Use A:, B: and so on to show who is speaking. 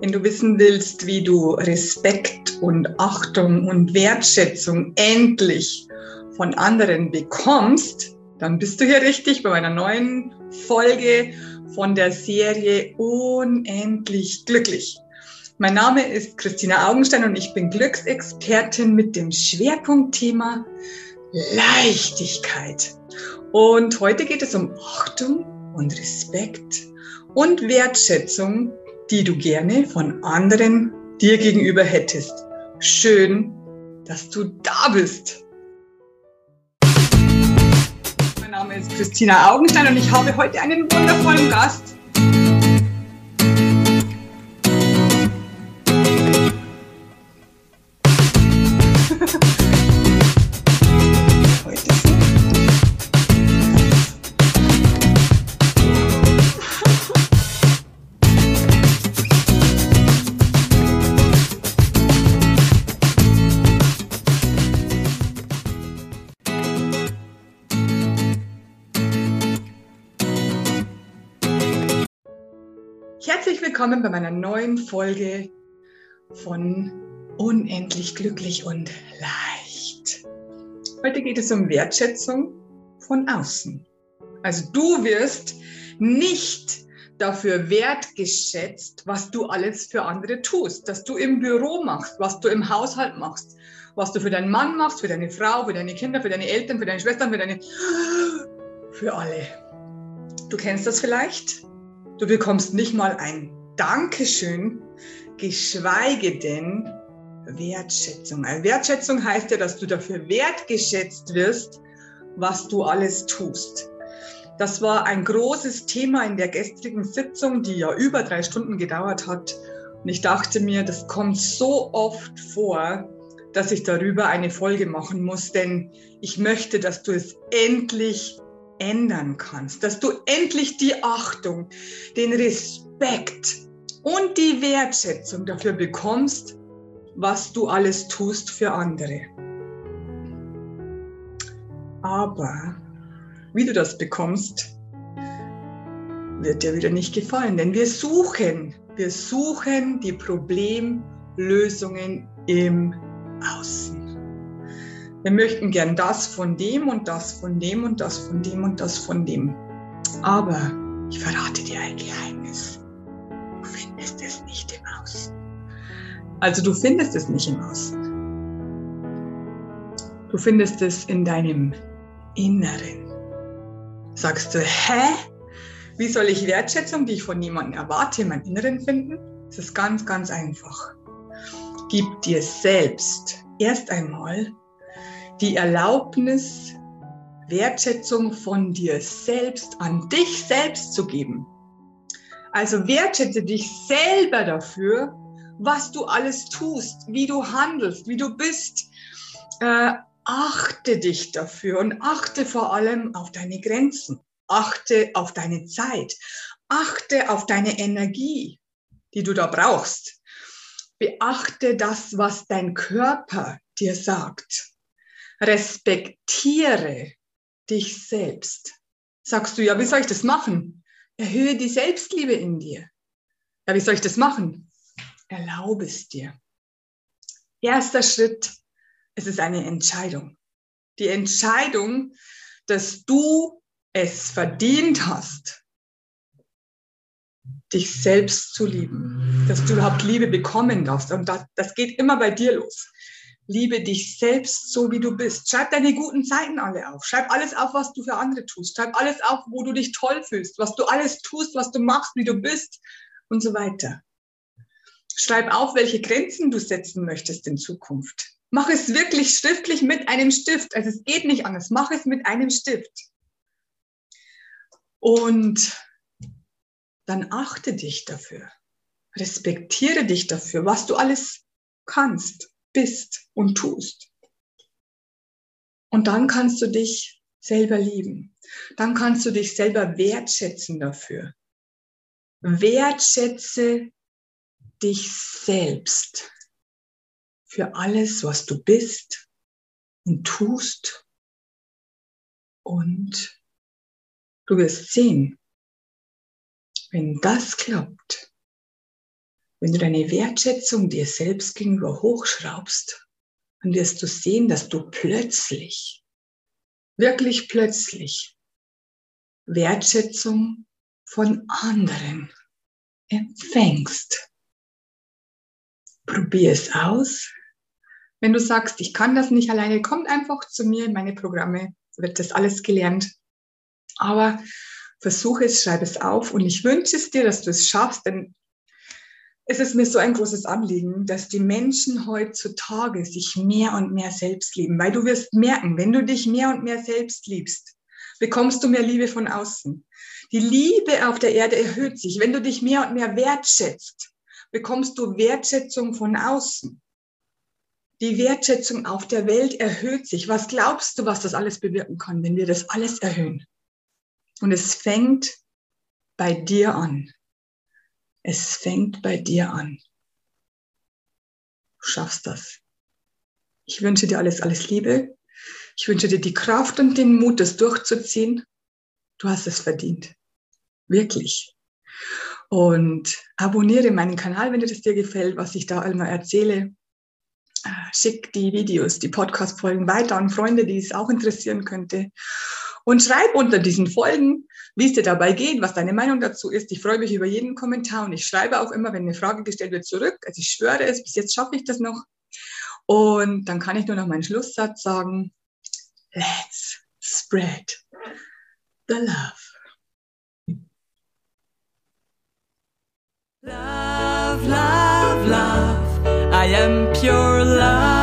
A: Wenn du wissen willst, wie du Respekt und Achtung und Wertschätzung endlich von anderen bekommst, dann bist du hier richtig bei meiner neuen Folge von der Serie Unendlich glücklich. Mein Name ist Christina Augenstein und ich bin Glücksexpertin mit dem Schwerpunktthema Leichtigkeit. Und heute geht es um Achtung und Respekt und Wertschätzung die du gerne von anderen dir gegenüber hättest. Schön, dass du da bist. Mein Name ist Christina Augenstein und ich habe heute einen wundervollen Gast. Herzlich willkommen bei meiner neuen Folge von Unendlich glücklich und leicht. Heute geht es um Wertschätzung von außen. Also du wirst nicht dafür wertgeschätzt, was du alles für andere tust, dass du im Büro machst, was du im Haushalt machst, was du für deinen Mann machst, für deine Frau, für deine Kinder, für deine Eltern, für deine Schwestern, für deine, für alle. Du kennst das vielleicht? Du bekommst nicht mal ein Dankeschön, geschweige denn Wertschätzung. Also Wertschätzung heißt ja, dass du dafür wertgeschätzt wirst, was du alles tust. Das war ein großes Thema in der gestrigen Sitzung, die ja über drei Stunden gedauert hat. Und ich dachte mir, das kommt so oft vor, dass ich darüber eine Folge machen muss, denn ich möchte, dass du es endlich ändern kannst, dass du endlich die Achtung, den Respekt und die Wertschätzung dafür bekommst, was du alles tust für andere. Aber wie du das bekommst, wird dir wieder nicht gefallen, denn wir suchen, wir suchen die Problemlösungen im Außen. Wir möchten gern das von dem und das von dem und das von dem und das von dem. Aber ich verrate dir ein Geheimnis. Du findest es nicht im Außen. Also du findest es nicht im Außen. Du findest es in deinem Inneren. Sagst du, hä? Wie soll ich Wertschätzung, die ich von jemandem erwarte, in meinem Inneren finden? Es ist ganz, ganz einfach. Gib dir selbst erst einmal die Erlaubnis, Wertschätzung von dir selbst an dich selbst zu geben. Also wertschätze dich selber dafür, was du alles tust, wie du handelst, wie du bist. Äh, achte dich dafür und achte vor allem auf deine Grenzen. Achte auf deine Zeit. Achte auf deine Energie, die du da brauchst. Beachte das, was dein Körper dir sagt respektiere dich selbst. Sagst du, ja, wie soll ich das machen? Erhöhe die Selbstliebe in dir. Ja, wie soll ich das machen? Erlaube es dir. Erster Schritt, es ist eine Entscheidung. Die Entscheidung, dass du es verdient hast, dich selbst zu lieben, dass du überhaupt Liebe bekommen darfst. Und das, das geht immer bei dir los. Liebe dich selbst so, wie du bist. Schreib deine guten Zeiten alle auf. Schreib alles auf, was du für andere tust. Schreib alles auf, wo du dich toll fühlst, was du alles tust, was du machst, wie du bist und so weiter. Schreib auf, welche Grenzen du setzen möchtest in Zukunft. Mach es wirklich schriftlich mit einem Stift. Also es geht nicht anders. Mach es mit einem Stift. Und dann achte dich dafür. Respektiere dich dafür, was du alles kannst bist und tust. Und dann kannst du dich selber lieben. Dann kannst du dich selber wertschätzen dafür. Wertschätze dich selbst für alles, was du bist und tust. Und du wirst sehen, wenn das klappt, Wenn du deine Wertschätzung dir selbst gegenüber hochschraubst, dann wirst du sehen, dass du plötzlich, wirklich plötzlich Wertschätzung von anderen empfängst. Probier es aus. Wenn du sagst, ich kann das nicht alleine, kommt einfach zu mir in meine Programme, wird das alles gelernt. Aber versuche es, schreibe es auf und ich wünsche es dir, dass du es schaffst, denn es ist mir so ein großes Anliegen, dass die Menschen heutzutage sich mehr und mehr selbst lieben, weil du wirst merken, wenn du dich mehr und mehr selbst liebst, bekommst du mehr Liebe von außen. Die Liebe auf der Erde erhöht sich. Wenn du dich mehr und mehr wertschätzt, bekommst du Wertschätzung von außen. Die Wertschätzung auf der Welt erhöht sich. Was glaubst du, was das alles bewirken kann, wenn wir das alles erhöhen? Und es fängt bei dir an. Es fängt bei dir an. Du schaffst das. Ich wünsche dir alles, alles Liebe. Ich wünsche dir die Kraft und den Mut, das durchzuziehen. Du hast es verdient. Wirklich. Und abonniere meinen Kanal, wenn dir das dir gefällt, was ich da einmal erzähle. Ah, schick die Videos, die Podcast-Folgen weiter an Freunde, die es auch interessieren könnte. Und schreib unter diesen Folgen, wie es dir dabei geht, was deine Meinung dazu ist. Ich freue mich über jeden Kommentar und ich schreibe auch immer, wenn eine Frage gestellt wird, zurück. Also ich schwöre es, bis jetzt schaffe ich das noch. Und dann kann ich nur noch meinen Schlusssatz sagen. Let's spread the love.
B: Love, love, love. I am pure love.